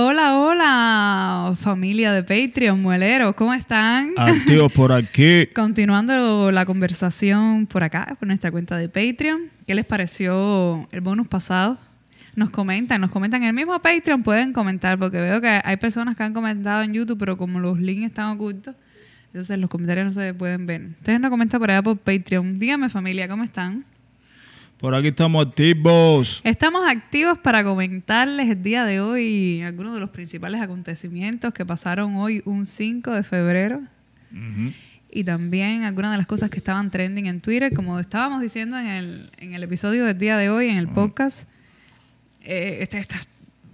Hola, hola, familia de Patreon, mueleros, ¿cómo están? Activos por aquí. Continuando la conversación por acá, por nuestra cuenta de Patreon. ¿Qué les pareció el bonus pasado? Nos comentan, nos comentan en el mismo Patreon, pueden comentar, porque veo que hay personas que han comentado en YouTube, pero como los links están ocultos, entonces los comentarios no se pueden ver. Ustedes nos comentan por allá por Patreon. Dígame, familia, ¿cómo están? Por aquí estamos activos. Estamos activos para comentarles el día de hoy algunos de los principales acontecimientos que pasaron hoy, un 5 de febrero. Ujú. Y también algunas de las cosas que estaban trending en Twitter, como estábamos diciendo en el, en el episodio del día de hoy, en el podcast. eh, este, esta-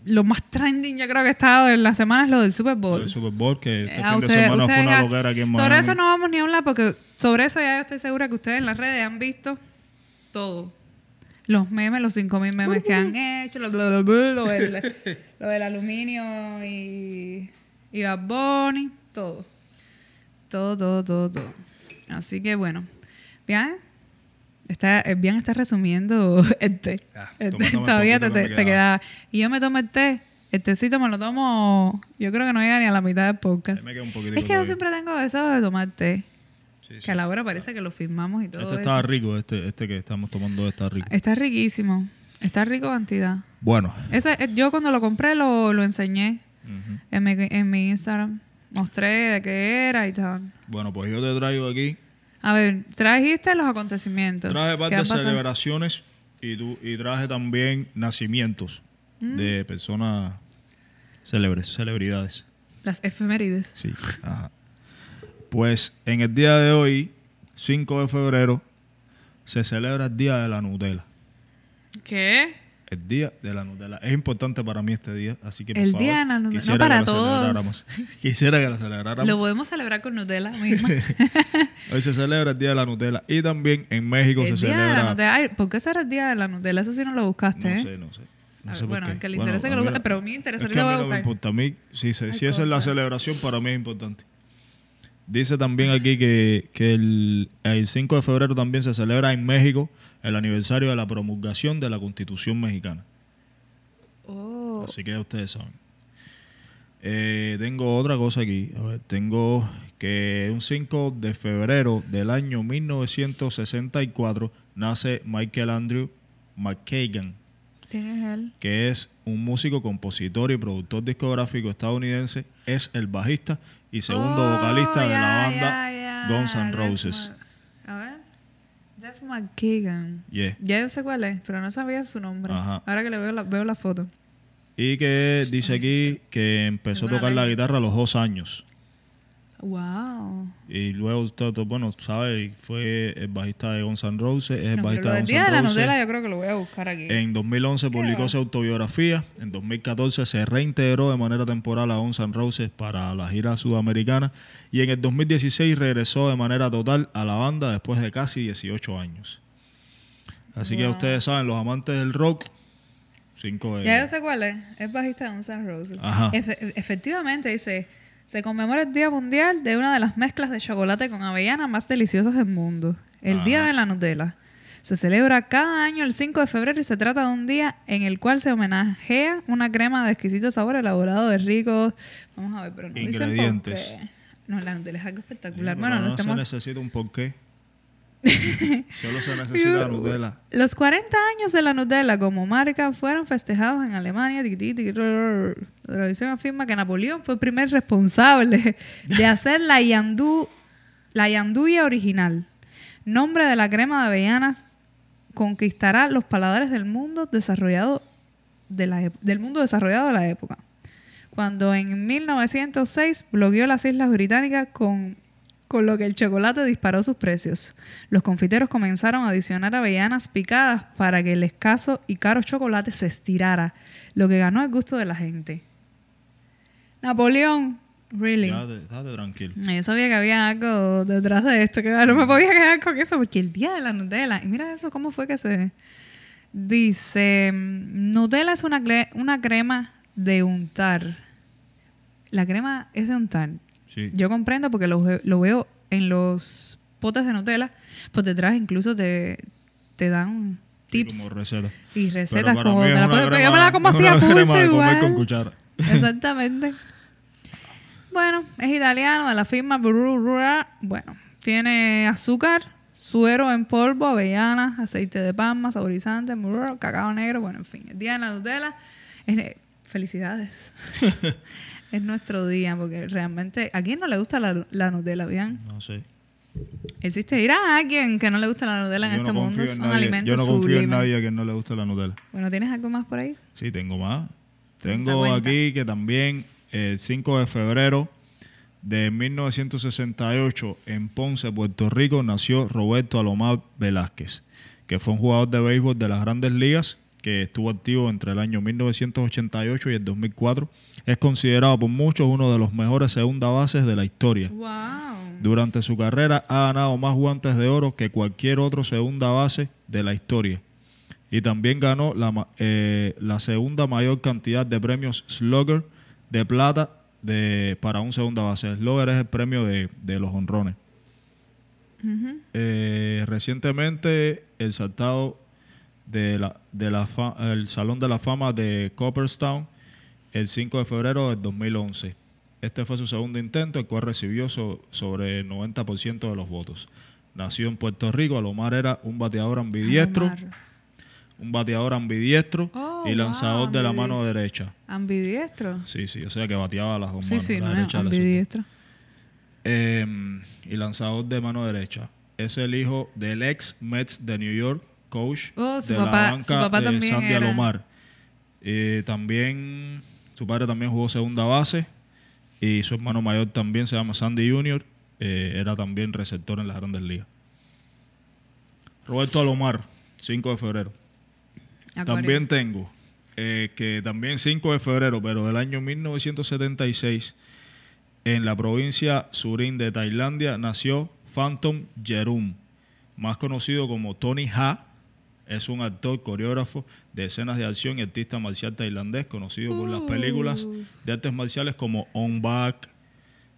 lo más trending yo creo que ha estado en la semana es lo del Super Bowl. El Super Bowl, que este Eh, fin de ustedes- semana fue una loquera aquí en Sobre Miami. eso no vamos ni a hablar porque sobre eso ya yo estoy segura que ustedes en las redes han visto todo. Los memes, los 5.000 memes que han hecho, lo, lo del, lo del aluminio y, y Bad Bunny, todo. Todo, todo, todo, todo. Así que bueno, bien. Está, eh, bien está resumiendo el té. Ah, El té todavía te, te- queda. Y yo me tomo el té. El tecito me lo tomo. Yo creo que no llega ni a la mitad del podcast. Ahí me queda un poquitico Es que yo siempre tengo deseo de tomar té. Sí, sí. Que a la hora parece que lo firmamos y todo Este eso. está rico, este, este que estamos tomando está rico. Está riquísimo. Está rico cantidad. Bueno. Ese, eh, yo cuando lo compré lo, lo enseñé en mi, en mi Instagram. Mostré de qué era y tal. Bueno, pues yo te traigo aquí. A ver, trajiste los acontecimientos. Traje ¿Qué parte de celebraciones y, tu- y traje también nacimientos Mm. de personas célebres, celebridades. Las efemérides. Sí. Ajá. Pues en el día de hoy, 5 de febrero, se celebra el Día de la Nutella. ¿Qué? El Día de la Nutella. Es importante para mí este día, así que por El favor, Día de la Nutella. No para todos. quisiera que lo celebráramos. Lo podemos celebrar con Nutella misma. Hoy se celebra el Día de la Nutella y también en México el se día de la celebra. Nutella. Ay, ¿Por qué será el día de la Nutella? Eso sí no lo buscaste, No ¿eh? sé, no sé. No sé bueno, que le Bueno, interese que lo busque, pero a mí me interesa, Es que a lo mí no me importa. A mí, si, se- Ay, si esa es la celebración, para mí es importante. Dice también aquí que, que el, el 5 de febrero también se celebra en México el aniversario de la promulgación de la Constitución mexicana. Oh. Así que ya ustedes saben. Eh, tengo otra cosa aquí. A ver, tengo que un 5 de febrero del año 1964 nace Michael Andrew McKagan, ¿Quién es él? que es un músico, compositor y productor discográfico estadounidense. Es el bajista y segundo Oh, vocalista de la banda ya. Guns N' Roses. Ma- A ver. Jeff. Yeah. Ya yo sé cuál es, pero no sabía su nombre. Ajá. Ahora que le veo la, veo la foto. Y que dice aquí que empezó a tocar la guitarra a los dos años. Wow. Y luego, todo, bueno, sabe, fue el bajista de Guns N' Roses, es el No, bajista de Guns N' la Roses. Yo creo que lo voy a buscar aquí. En 2011 publicó su autobiografía. En 2014 se reintegró de manera temporal a Guns N' Roses para la gira sudamericana. Y en el 2016 regresó de manera total a la banda después de casi 18 años. Así que ustedes saben, los amantes del rock, 5 de... Ya yo sé cuál es. Es bajista de Guns N' Roses. Ajá. Efe- efectivamente, dice... Se conmemora el Día Mundial de una de las mezclas de chocolate con avellana más deliciosas del mundo. El Día de la Nutella. Se celebra cada año el 5 de febrero y se trata de un día en el cual se homenajea una crema de exquisito sabor elaborado de ricos... Vamos a ver, pero no dice el Ingredientes. qué. No, la Nutella es algo espectacular. Bueno, no no se estamos... necesita un porqué. Solo se necesita Nutella. Los 40 años de la Nutella como marca fueron festejados en Alemania. La tradición afirma que Napoleón fue el primer responsable de hacer la yandú, la yanduya original. Nombre de la crema de avellanas conquistará los paladares del mundo desarrollado de la del mundo desarrollado de la época. Cuando en 1906 bloqueó las Islas Británicas con con lo que el chocolate disparó sus precios. Los confiteros comenzaron a adicionar avellanas picadas para que el escaso y caro chocolate se estirara, lo que ganó el gusto de la gente. Napoleón, really. Date tranquilo. Yo sabía que había algo detrás de esto, que no me podía quedar con eso, porque el día de la Nutella, y mira eso, cómo fue que se... Dice, Nutella es una, cle- una crema de untar. La crema es de untar. Sí. Yo comprendo porque lo, lo veo en los potes de Nutella, pues detrás incluso te, te dan Sí, tips como receta. y recetas como te la puedes- la como es así una a pulso crema de comer igual. con cuchara. Exactamente. bueno, es italiano de la firma. Bueno, tiene azúcar, suero en polvo, avellanas, aceite de palma, saborizante, cacao negro. Bueno, en fin, el día de la Nutella. es- felicidades. es nuestro día, porque realmente. ¿A quién no le gusta la, la Nutella, bien? No sé. Existe, irá a alguien que no le gusta la Nutella en Yo este no mundo. confío en Son nadie. alimentos Yo no confío en sublimes. nadie a quien no le guste la Nutella. Bueno, ¿tienes algo más por ahí? Sí, tengo más. Tengo cuenta. aquí que también el 5 de febrero de 1968 en Ponce, Puerto Rico, nació Roberto Alomar Velázquez, que fue un jugador de béisbol de las grandes ligas que estuvo activo entre el año 1988 y el 2004. Es considerado por muchos uno de los mejores segunda bases de la historia. ¡Wow! Durante su carrera ha ganado más guantes de oro que cualquier otro segunda base de la historia. Y también ganó la, eh, la segunda mayor cantidad de premios Slugger de plata de, para un segunda base. Slugger es el premio de, de los honrones. Eh, recientemente el saltado de la, de la fa- el Salón de la Fama de Copperstown el 5 de febrero del 2011. Este fue su segundo intento, el cual recibió so- sobre el 90% de los votos. Nació en Puerto Rico, Alomar era un bateador ambidiestro, Alomar. un bateador ambidiestro Oh, y lanzador wow, de la mano derecha. Ambidiestro. Sí, sí, o sea que bateaba a las dos Sí, manos. sí, la no, derecha ambidiestro. Eh, y lanzador de mano derecha. Es el hijo del ex Mets de New York, coach Oh, su de papá- la banca de Sandy era. Alomar. Eh, también su padre también jugó segunda base y su hermano mayor también se llama Sandy Jr. eh, era también receptor en las Grandes Ligas. Roberto Alomar, 5 de febrero. Acuario. También tengo eh, que también 5 de febrero, pero del año 1976, en la provincia Surin de Tailandia, nació Phantom Jerum, más conocido como Tony Ha. Es un actor, coreógrafo de escenas de acción y artista marcial tailandés, conocido por las películas Uh. de artes marciales como On Back,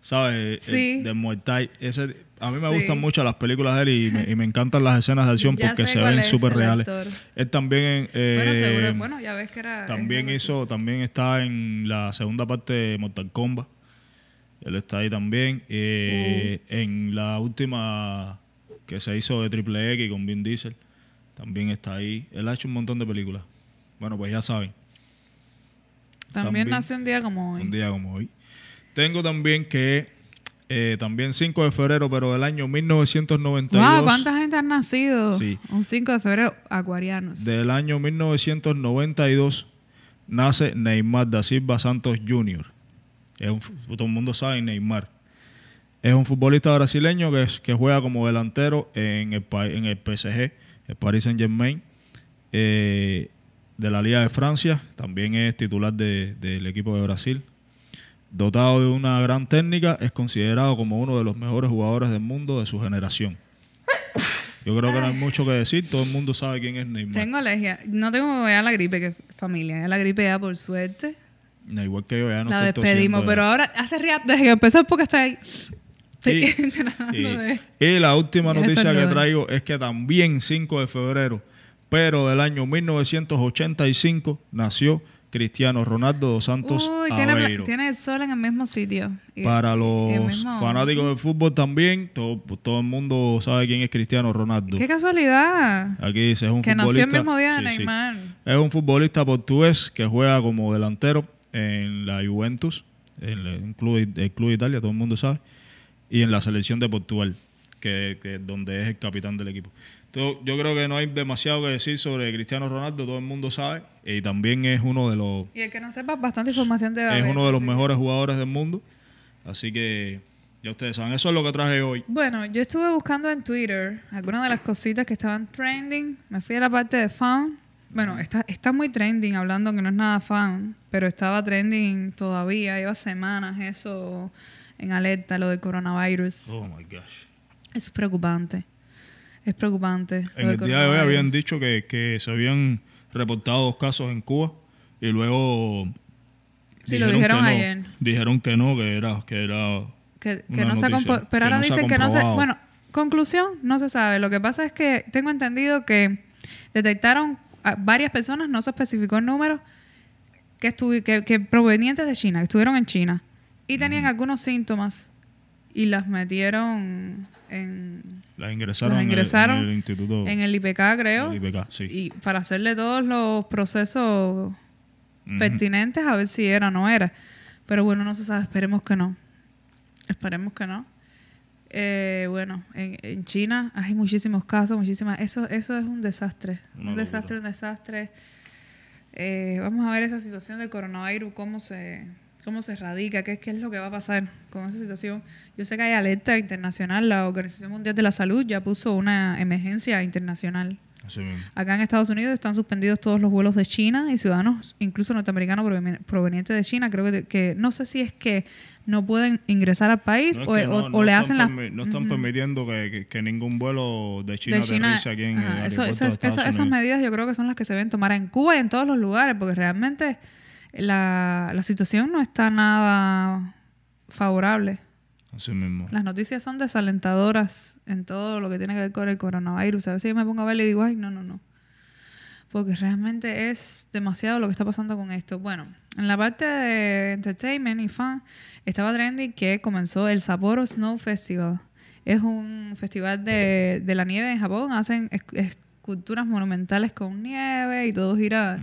¿sabes? Sí. El de Muay Thai. Ese, a mí me Sí. gustan mucho las películas de él y me, y me encantan las escenas de acción porque se ven súper reales. actor. Él también, eh, bueno, seguro. Bueno, ya ves que era. también hizo, también está en la segunda parte de Mortal Kombat. Él está ahí también. Eh, Uh. En la última que se hizo de Triple X con Vin Diesel, también está ahí. Él ha hecho un montón de películas. Bueno, pues ya saben, También, también- nació un día como hoy. un día como hoy. Tengo también que, eh, también 5 de febrero, pero del año 1992. Wow, ¿cuánta gente ha nacido? Sí. Un 5 de febrero, acuarianos. Del año 1992 nace Neymar da Silva Santos Jr. Es un todo el mundo sabe Neymar. Es un futbolista brasileño que, es- que juega como delantero en el, en el PSG, el Paris Saint Germain, eh, de la Liga de Francia. También es titular de- del equipo de Brasil. Dotado de una gran técnica, es considerado como uno de los mejores jugadores del mundo de su generación. Yo creo que no hay mucho que decir, todo el mundo sabe quién es Neymar. Tengo alergia. No tengo ya la gripe, que familia. Ya la gripe ya por suerte. No, igual que yo, ya no la estoy despedimos. Pero ahora, hace rato, desde que empezó porque estoy ahí. Estoy Y- tratando de- y la última noticia que traigo es que también 5 de febrero, pero del año 1985, nació Cristiano Ronaldo dos Santos Uy, tiene, tiene el sol en el mismo sitio. Y- Para los mismo- fanáticos del fútbol también, todo, todo el mundo sabe quién es Cristiano Ronaldo. Qué casualidad. Aquí dice, es un Que nació futbolista. el mismo día de sí, sí. Neymar. Es un futbolista portugués que juega como delantero en la Juventus, en el club, el club de Italia, todo el mundo sabe, y en la selección de Portugal, que, que donde es el capitán del equipo. Entonces, yo creo que no hay demasiado que decir sobre Cristiano Ronaldo, todo el mundo sabe, y también es uno de los Y el que no sepa, bastante información a es uno de los mejores jugadores del mundo, así que ya ustedes saben, eso es lo que traje hoy. Bueno, yo estuve buscando en Twitter algunas de las cositas que estaban trending. Me fui a la parte de fan. Bueno, está, está muy trending hablando que no es nada fan, pero estaba trending todavía. Lleva semanas eso en alerta, lo del coronavirus. Oh my gosh. Es preocupante. Es preocupante. En el día de hoy habían dicho que, que se habían reportado dos casos en Cuba y luego Sí, lo dijeron que no, ayer. Dijeron que no, que era que era que, que no se ha noticia, pero ahora no se dicen que no se bueno conclusión no se sabe lo que pasa es que tengo entendido que detectaron a varias personas no se especificó el número que, que, que provenientes de China, que estuvieron en China y tenían algunos síntomas y las metieron en, Las ingresaron, Las en el- en, el, instituto. en el IPK, creo, el IPK, sí. y para hacerle todos los procesos pertinentes a ver si era o no era. Pero bueno, no se sabe, esperemos que no. Esperemos que no. Eh, bueno, en, en China hay muchísimos casos, muchísimas. Eso, eso es un desastre. Una un desastre, un desastre. Eh, vamos a ver esa situación del coronavirus, cómo se, cómo se radica, qué, qué es lo que va a pasar con esa situación. Yo sé que hay alerta internacional, la Organización Mundial de la Salud ya puso una emergencia internacional. Así. Acá en Estados Unidos están suspendidos todos los vuelos de China y ciudadanos, incluso norteamericanos proven- provenientes de China. Creo que, que no sé si es que no pueden ingresar al país No es o, no- o no le hacen las... No están Ujú. permitiendo que, que- que ningún vuelo de China, de China. aterrice aquí en Ajá, el eso- eso- de eso- esas medidas yo creo que son las que se deben tomar en Cuba y en todos los lugares, porque realmente la, la situación no está nada favorable. Así mismo. Las noticias son desalentadoras en todo lo que tiene que ver con el coronavirus. A veces yo me pongo a ver y digo, ay, no, no, no. Porque realmente es demasiado lo que está pasando con esto. Bueno, en la parte de entertainment y fan, estaba trendy que comenzó el Sapporo Snow Festival. Es un festival de, de la nieve en Japón. Hacen esc- esculturas monumentales con nieve y todo gira.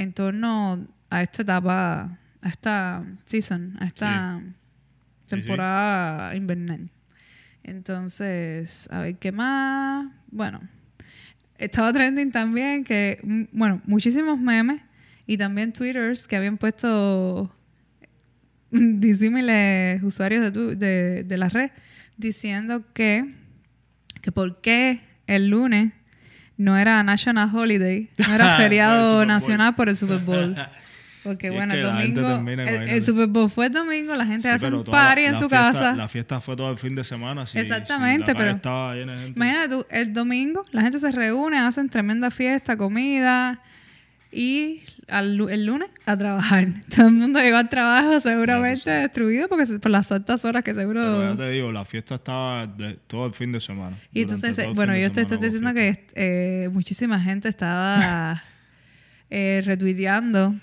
En torno a esta etapa, a esta season, a esta Sí, sí. temporada invernal. Entonces, a ver qué más. Bueno, estaba trending también que, mm, bueno, muchísimos memes y también twitters que habían puesto disímiles usuarios de, tu- de, de la red diciendo que, que por qué el lunes no era National Holiday, no era feriado nacional por el Super Bowl. Porque Sí, bueno, el domingo, termina, el. Super Bowl fue el domingo, la gente Sí, hace un la- party en la su fiesta- casa. La fiesta fue todo el fin de semana. sí, sí, Exactamente, calle pero- Estaba llena de gente. Imagínate tú, el domingo la gente se reúne, hacen tremenda fiesta, comida y al el lunes a trabajar. Todo el mundo llegó al trabajo seguramente tú destruido porque por las altas horas que seguro... Pero ya te digo, la fiesta estaba de- todo el fin de semana. y entonces, bueno, yo te estoy diciendo que eh, muchísima gente estaba eh, retuiteando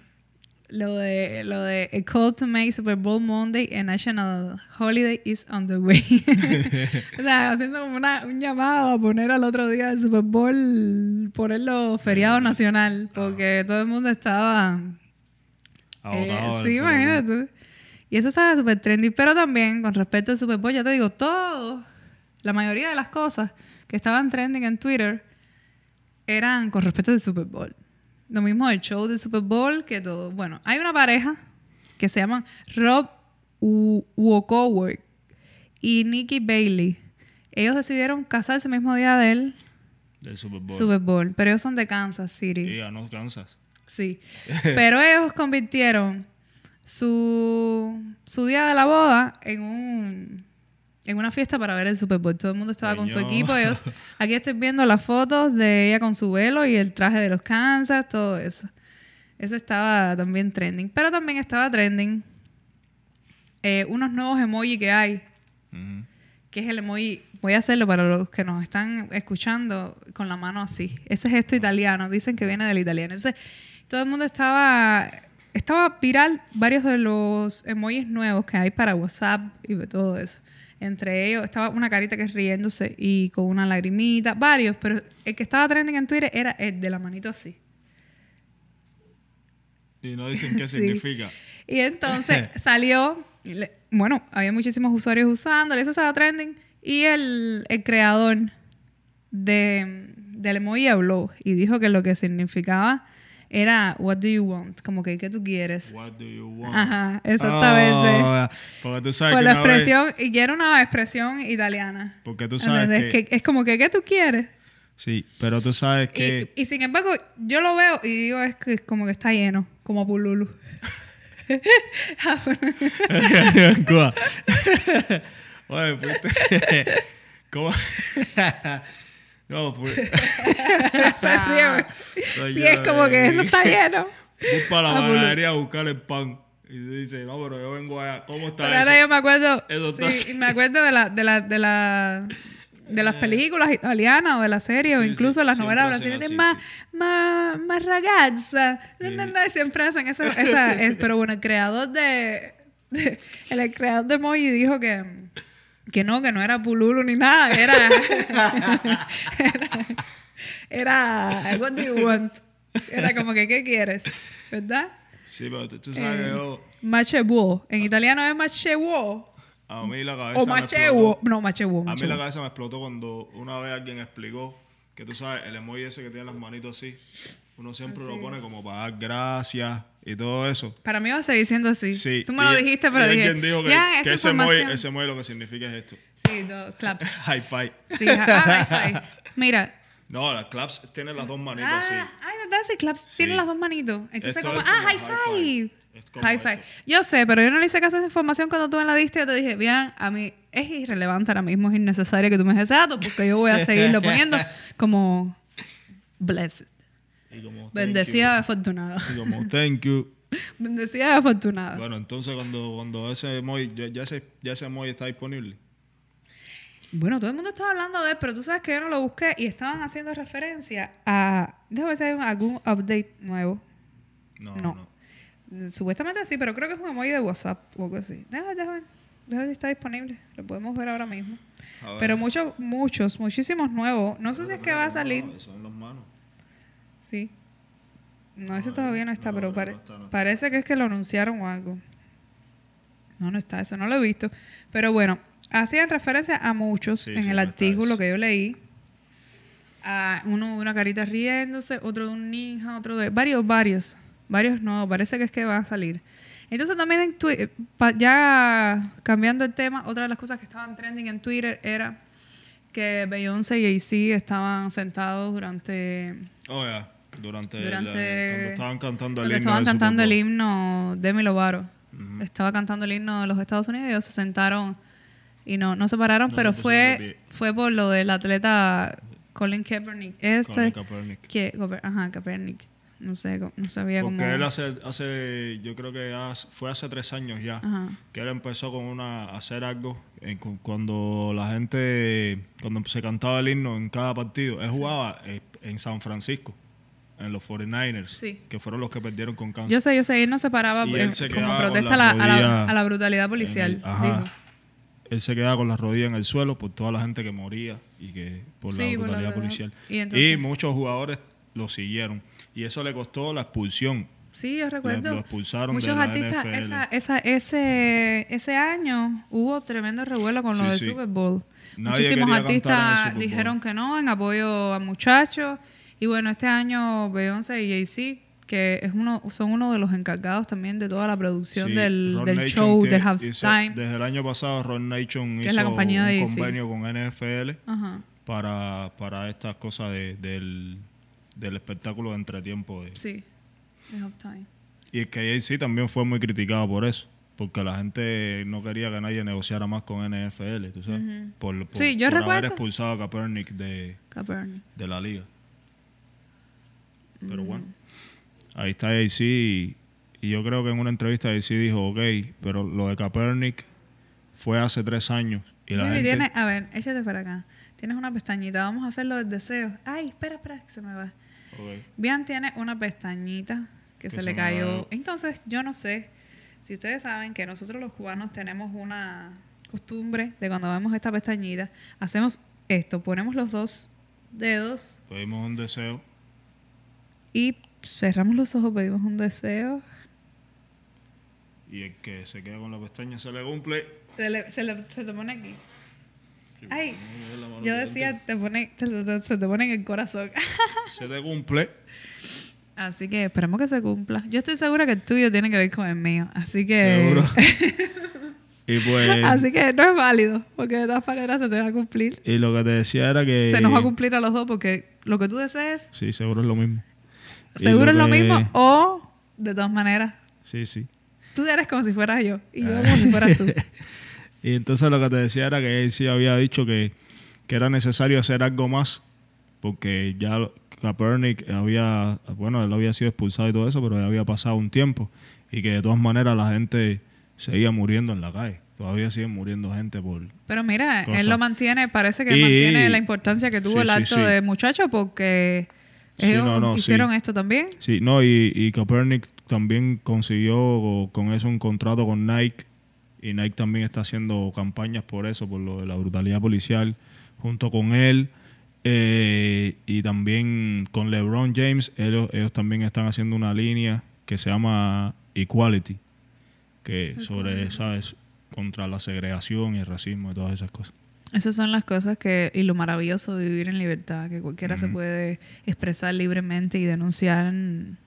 lo de, lo de a call to make Super Bowl Monday a national holiday is on the way. o sea, haciendo como una- un llamado a poner al otro día del Super Bowl, ponerlo feriado nacional, porque todo el mundo estaba... eh, sí, imagínate tú. Y eso estaba súper trendy. Pero también, con respecto al Super Bowl, ya te digo, todo, la mayoría de las cosas que estaban trending en Twitter eran con respecto al Super Bowl. Lo mismo el show del Super Bowl que todo. Bueno, hay una pareja que se llaman Rob Wokower y Nikki Bailey. Ellos decidieron casarse el mismo día del Del Super Bowl. Super Bowl, pero ellos son de Kansas City. Ya no cansas. Sí. Pero ellos convirtieron su, su día de la boda en un en una fiesta para ver el Super Bowl. Todo el mundo estaba con su equipo. Ellos, aquí estoy viendo las fotos de ella con su velo y el traje de los Kansas, todo eso. Eso estaba también trending. Pero también estaba trending eh, unos nuevos emojis que hay que es el emoji. Voy a hacerlo para los que nos están escuchando con la mano así. Ese gesto italiano, dicen que viene del italiano. Entonces, todo el mundo estaba estaba viral varios de los emojis nuevos que hay para WhatsApp y todo eso. Entre ellos estaba una carita que es riéndose y con una lagrimita, varios, pero el que estaba trending en Twitter era el de la manito así. Y no dicen qué Sí. significa. Y entonces salió, le- bueno, había muchísimos usuarios usándolo, eso estaba trending. Y el, el creador de, del emoji habló y dijo que lo que significaba era What do you want? Como que ¿qué tú quieres? What do you want? Ajá, exactamente. Ah, porque tú sabes Por que la vez- expresión, y era una expresión italiana. porque tú sabes ¿Entendés? que, Que es como que ¿qué tú quieres? Sí, pero tú sabes que... Y, y sin embargo, yo lo veo y digo, es que es como que está lleno, como Pululu. Oye. ¿Cómo? No, fue... Sí, es como que eh. eso está lleno. Voy para Ah, la Pululu. panadería a buscar el pan. Y dice, no, pero yo vengo allá. ¿Cómo está Pero eso? ahora yo me acuerdo, Eso está sí, me acuerdo de la, de la, de la, de las películas italianas o de la serie o Sí, incluso sí, las novelas brasileñas más, más, más ragazza. No, no, no, siempre hacen esa, esa es- pero bueno, el creador de, de- el creador de Moji dijo que que no, que no era Pululu ni nada, era era, era what do you want? Era como que ¿qué quieres? ¿Verdad? Sí, pero tú, tú sabes que yo, Machebuo. En italiano es machebuo. a mí la cabeza O me machebuo. explotó. No, machebuo. A mí la cabeza me explotó cuando una vez alguien explicó que tú sabes, el emoji ese que tiene las manitos así, uno siempre lo pone como para dar gracias y todo eso. Para mí va a seguir siendo así. Sí. Tú me lo dijiste, pero dije. dijo que, ya, que ese, emoji lo que significa es esto. Sí, no, claps. High five. Sí, ah, high five. Mira. No, las claps tienen las dos manitos Ah, así. ay, ¿verdad? Sí, claps Sí. tiene las dos manitos. Entonces, como, es ah, high high five. five. High five. Yo sé, pero yo no le hice caso a esa información cuando tú me la diste. Yo te dije, bien, a mí es irrelevante ahora mismo, es innecesario que tú me des ese dato porque yo voy a seguirlo poniendo como blessed. Y como, Bendecida y afortunada. Y como, thank you. Bendecida y afortunada. Bueno, entonces cuando, cuando ese emoji, ya, ya ese, ya ese emoji está disponible. Bueno, todo el mundo estaba hablando de él, pero tú sabes que yo no lo busqué y estaban haciendo referencia a. Déjame ver si hay un- algún update nuevo. No, No. no. Supuestamente sí, pero creo que es un emoji de WhatsApp o algo así. Déjame, déjame, déjame ver si está disponible. Lo podemos ver ahora mismo. Ver. Pero muchos, muchos, muchísimos nuevos. No sé si es que va a salir. No, en las manos. Sí. No, ese todavía no está, no, pero pare- no está, no está. parece que es que lo anunciaron o algo. No, no está, eso no lo he visto. Pero bueno, hacían referencia a muchos Sí, en sí, el artículo que yo leí. A uno de una carita riéndose, otro de un ninja, otro de... Varios, varios. Varios no, parece que es que va a salir. Entonces también en Twitter, ya cambiando el tema, otra de las cosas que estaban trending en Twitter era que Beyoncé y Jay-Z estaban sentados durante Oh, ya. Durante, Durante- la- cuando estaban cantando el himno estaban cantando el himno Demi Lovato. Ujú. Estaba cantando el himno de los Estados Unidos y ellos se sentaron y no, no se pararon, No, pero no fue, fue por lo del atleta Colin Kaepernick. Este, Colin Kaepernick. que, ajá, Kaepernick. No sé, no sabía Porque cómo. él hace, hace, yo creo que hace- fue hace tres años ya, Ajá. que él empezó con una, a hacer algo en cu- cuando la gente, cuando se cantaba el himno en cada partido. Él jugaba eh, en San Francisco, en los 49ers, Sí. que fueron los que perdieron con Kansas. Yo sé, yo sé, él no se paraba eh, se como protesta a la la, a, la, rodilla a la brutalidad policial. el- ajá. dijo. Él se quedaba con las rodillas en el suelo por toda la gente que moría y que por Sí, la por la brutalidad policial. Y entonces- y muchos jugadores lo siguieron. Y eso le costó la expulsión. Sí, yo recuerdo. lo expulsaron Muchos de la artistas, NFL. esa, esa, ese, ese año hubo tremendo revuelo con lo Sí, del sí. Super Bowl. Nadie Muchísimos artistas dijeron que no, en apoyo a muchachos. Y bueno, este año Beyoncé y Jay-Z, que es uno, son uno de los encargados también de toda la producción Sí, del, del show, tiene- del halftime. Desde el año pasado, Ron Nation hizo es la compañía de un convenio con NFL Ajá. para, para estas cosas de- del, del espectáculo de entretiempo. de- Sí, el halftime. Y es que Jay-Z también fue muy criticado por eso. Porque la gente no quería que nadie negociara más con NFL, tú sabes. por, por- Sí, yo por haber expulsado a Kaepernick de, Kaepernick. de la liga. Pero bueno, ahí está Jay-Z y, y yo creo que en una entrevista Jay-Z dijo, ok, pero lo de Kaepernick fue hace tres años. Y la Jimmy, gente... tiene- a ver, échate para acá. Tienes una pestañita, vamos a hacerlo del deseo. Ay, espera, espera, que se me va. Ok. Bian tiene una pestañita que, Que se, se le cayó. va. Entonces, yo no sé si ustedes saben que nosotros los cubanos tenemos una costumbre de cuando vemos esta pestañita, hacemos esto, ponemos los dos dedos Pedimos un deseo. Y cerramos los ojos, pedimos un deseo. Y el que se queda con la pestaña se le cumple. Se, le- se, le- se te pone aquí. Ay, yo de decía, te pone, te- te- se te pone en el corazón. Se le cumple. Así que esperemos que se cumpla. Yo estoy segura que el tuyo tiene que ver con el mío. Así que. Seguro. y pues... Así que no es válido, porque de todas maneras se te va a cumplir. Y lo que te decía era que... Se nos va a cumplir a los dos, porque lo que tú desees, Sí, seguro es lo mismo. Seguro es lo que- mismo, o de todas maneras, Sí, sí. tú eres como si fueras yo y yo Ah. como si fueras tú. Y entonces lo que te decía era que él sí había dicho que, que era necesario hacer algo más, porque ya Kaepernick había, bueno, él había sido expulsado y todo eso, pero ya había pasado un tiempo y que de todas maneras la gente seguía muriendo en la calle. Todavía siguen muriendo gente por... Pero mira, él lo mantiene, parece que Y- mantiene la importancia que tuvo sí, el sí, acto sí. de muchacho porque Sí, no, no, sí. hicieron esto también. Sí, no, y, y Kaepernick también consiguió con eso un contrato con Nike. Y Nike también está haciendo campañas por eso, por lo de la brutalidad policial, junto con él. Eh, y también con LeBron James, ellos, ellos también están haciendo una línea que se llama Equality, que sobre, ¿sabes? Contra la segregación y el racismo y todas esas cosas. Esas son las cosas que y lo maravilloso de vivir en libertad, que cualquiera se puede expresar libremente y denunciar en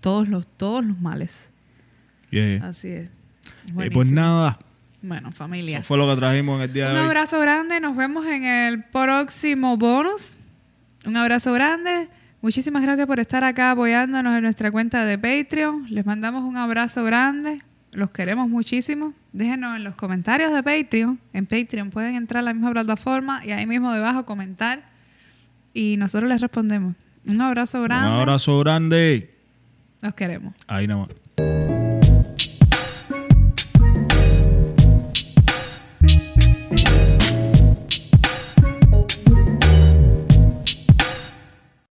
todos los todos los males. Yeah. Así es. Eh, Buenísimo. pues nada, Bueno, familia. eso fue lo que trajimos en el día Un de hoy. abrazo grande, nos vemos en el próximo bonus. Un abrazo grande. Muchísimas gracias por estar acá apoyándonos en nuestra cuenta de Patreon. Les mandamos un abrazo grande. Los queremos muchísimo. Déjenos en los comentarios de Patreon. En Patreon pueden entrar a la misma plataforma y ahí mismo debajo comentar. Y nosotros les respondemos. Un abrazo Un grande. abrazo grande. Los queremos. Ahí nada más.